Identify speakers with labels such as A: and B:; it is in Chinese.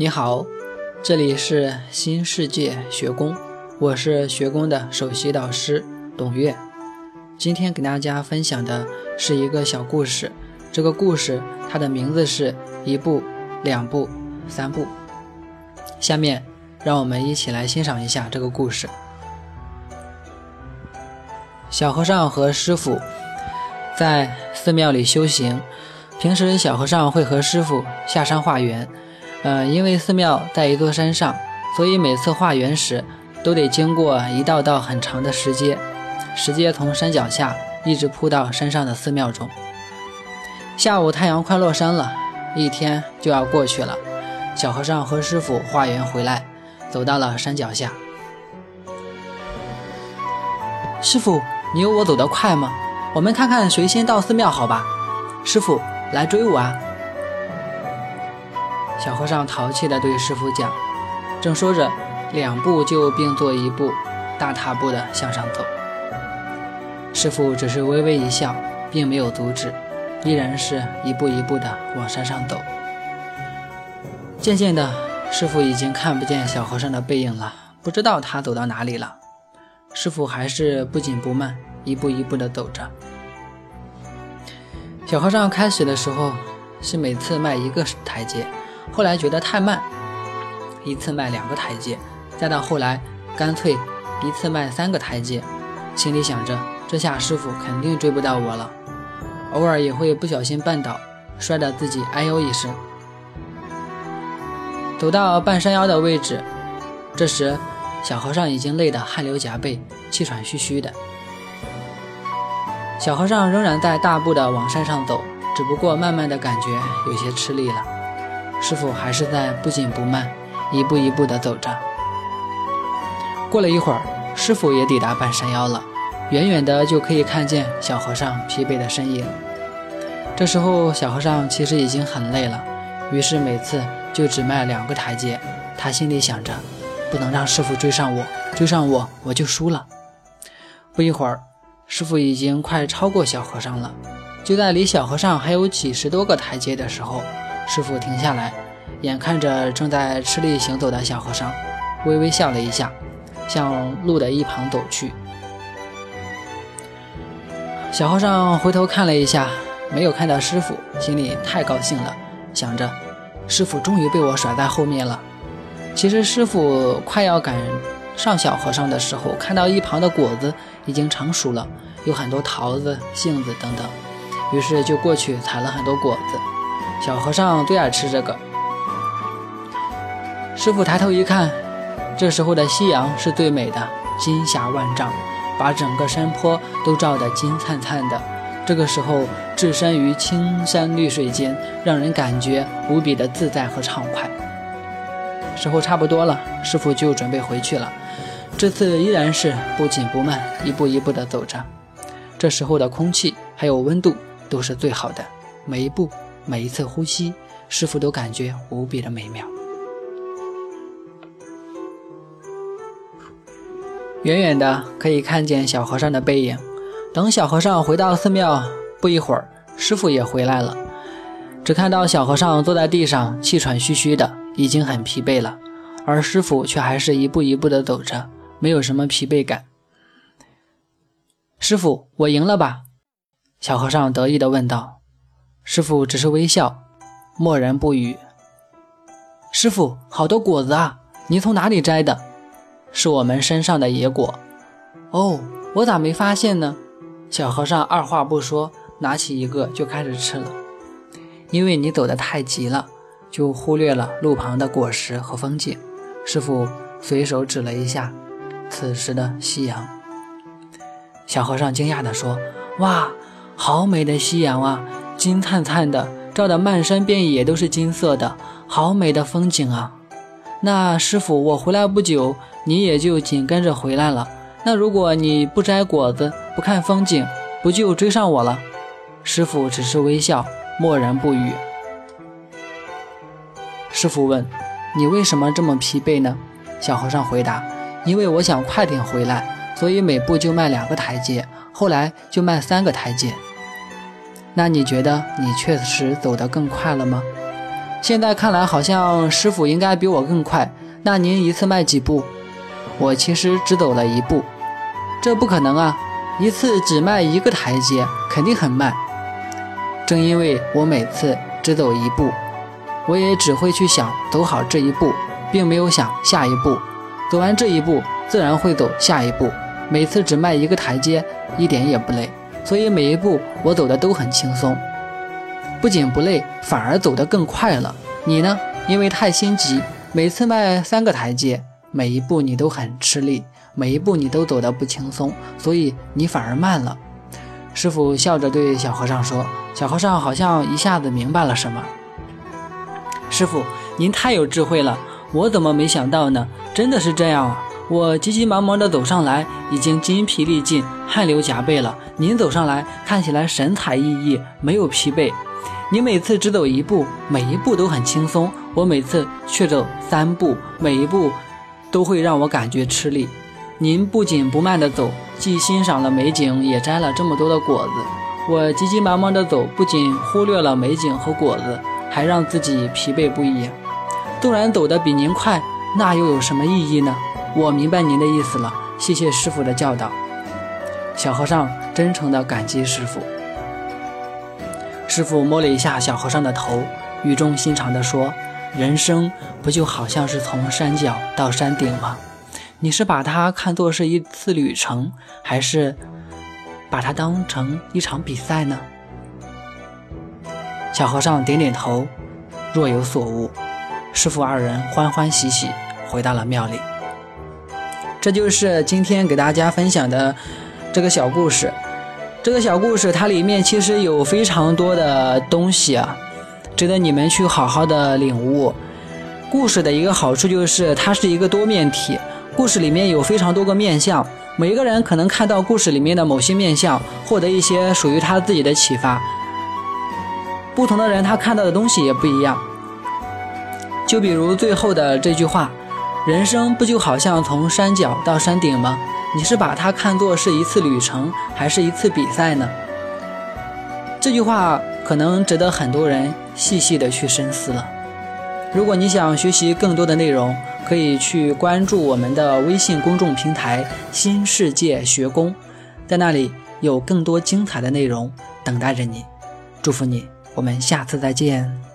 A: 你好，这里是新世界学宫，我是学宫的首席导师董月。今天给大家分享的是一个小故事，这个故事它的名字是一步、两步、三步。下面让我们一起来欣赏一下这个故事。小和尚和师傅在寺庙里修行，平时小和尚会和师傅下山化缘。呃，因为寺庙在一座山上，所以每次化缘时都得经过一道道很长的石阶，石阶从山脚下一直铺到山上的寺庙中。下午太阳快落山了，一天就要过去了。小和尚和师傅化缘回来，走到了山脚下。师傅，你有我走得快吗？我们看看谁先到寺庙，好吧？师傅，来追我啊！小和尚淘气地对师傅讲，正说着，两步就并作一步，大踏步地向上走。师傅只是微微一笑，并没有阻止，依然是一步一步地往山上走。渐渐的，师傅已经看不见小和尚的背影了，不知道他走到哪里了。师傅还是不紧不慢，一步一步地走着。小和尚开始的时候是每次迈一个台阶。后来觉得太慢，一次迈两个台阶，再到后来干脆一次迈三个台阶，心里想着这下师傅肯定追不到我了。偶尔也会不小心绊倒，摔得自己哎呦一声。走到半山腰的位置，这时小和尚已经累得汗流浃背、气喘吁吁的。小和尚仍然在大步的往山上走，只不过慢慢的感觉有些吃力了。师傅还是在不紧不慢，一步一步地走着。过了一会儿，师傅也抵达半山腰了，远远的就可以看见小和尚疲惫的身影。这时候，小和尚其实已经很累了，于是每次就只迈两个台阶。他心里想着，不能让师傅追上我，追上我我就输了。不一会儿，师傅已经快超过小和尚了。就在离小和尚还有几十多个台阶的时候，师傅停下来，眼看着正在吃力行走的小和尚，微微笑了一下，向路的一旁走去。小和尚回头看了一下，没有看到师傅，心里太高兴了，想着师傅终于被我甩在后面了。其实师傅快要赶上小和尚的时候，看到一旁的果子已经成熟了，有很多桃子、杏子等等，于是就过去采了很多果子。小和尚最爱吃这个。师傅抬头一看，这时候的夕阳是最美的，金霞万丈，把整个山坡都照得金灿灿的。这个时候，置身于青山绿水间，让人感觉无比的自在和畅快。时候差不多了，师傅就准备回去了。这次依然是不紧不慢，一步一步地走着。这时候的空气还有温度都是最好的，每一步。每一次呼吸，师傅都感觉无比的美妙。远远的可以看见小和尚的背影。等小和尚回到寺庙，不一会儿，师傅也回来了。只看到小和尚坐在地上，气喘吁吁的，已经很疲惫了。而师傅却还是一步一步的走着，没有什么疲惫感。师傅，我赢了吧？小和尚得意的问道。师傅只是微笑，默然不语。师傅，好多果子啊！你从哪里摘的？是我们山上的野果。哦，我咋没发现呢？小和尚二话不说，拿起一个就开始吃了。因为你走得太急了，就忽略了路旁的果实和风景。师傅随手指了一下此时的夕阳。小和尚惊讶地说：“哇，好美的夕阳啊！”金灿灿的，照得漫山遍野都是金色的，好美的风景啊！那师傅，我回来不久，你也就紧跟着回来了。那如果你不摘果子，不看风景，不就追上我了？师傅只是微笑，默然不语。师傅问：“你为什么这么疲惫呢？”小和尚回答：“因为我想快点回来，所以每步就迈两个台阶，后来就迈三个台阶。”那你觉得你确实走得更快了吗？现在看来好像师傅应该比我更快。那您一次迈几步？我其实只走了一步。这不可能啊！一次只迈一个台阶，肯定很慢。正因为我每次只走一步，我也只会去想走好这一步，并没有想下一步。走完这一步，自然会走下一步。每次只迈一个台阶，一点也不累，所以每一步我走的都很轻松，不仅不累，反而走得更快了。你呢？因为太心急，每次迈三个台阶，每一步你都很吃力，每一步你都走得不轻松，所以你反而慢了。师傅笑着对小和尚说：“小和尚好像一下子明白了什么。师傅，您太有智慧了，我怎么没想到呢？真的是这样啊！我急急忙忙地走上来，已经筋疲力尽、汗流浃背了。您走上来，看起来神采奕奕，没有疲惫。你每次只走一步，每一步都很轻松；我每次却走三步，每一步都会让我感觉吃力。您不紧不慢地走。”既欣赏了美景，也摘了这么多的果子。我急急忙忙地走，不仅忽略了美景和果子，还让自己疲惫不已。纵然走得比您快，那又有什么意义呢？我明白您的意思了，谢谢师傅的教导。小和尚真诚地感激师傅。师傅摸了一下小和尚的头，语重心长地说：“人生不就好像是从山脚到山顶吗？”你是把它看作是一次旅程，还是把它当成一场比赛呢？小和尚点点头，若有所悟。师傅二人欢欢喜喜回到了庙里。这就是今天给大家分享的这个小故事。这个小故事它里面其实有非常多的东西啊，值得你们去好好的领悟。故事的一个好处就是它是一个多面体。故事里面有非常多个面相，每一个人可能看到故事里面的某些面相，获得一些属于他自己的启发。不同的人他看到的东西也不一样。就比如最后的这句话：“人生不就好像从山脚到山顶吗？”你是把它看作是一次旅程，还是一次比赛呢？这句话可能值得很多人细细的去深思了。如果你想学习更多的内容，可以去关注我们的微信公众平台“新世界学宫”，在那里有更多精彩的内容等待着你。祝福你，我们下次再见。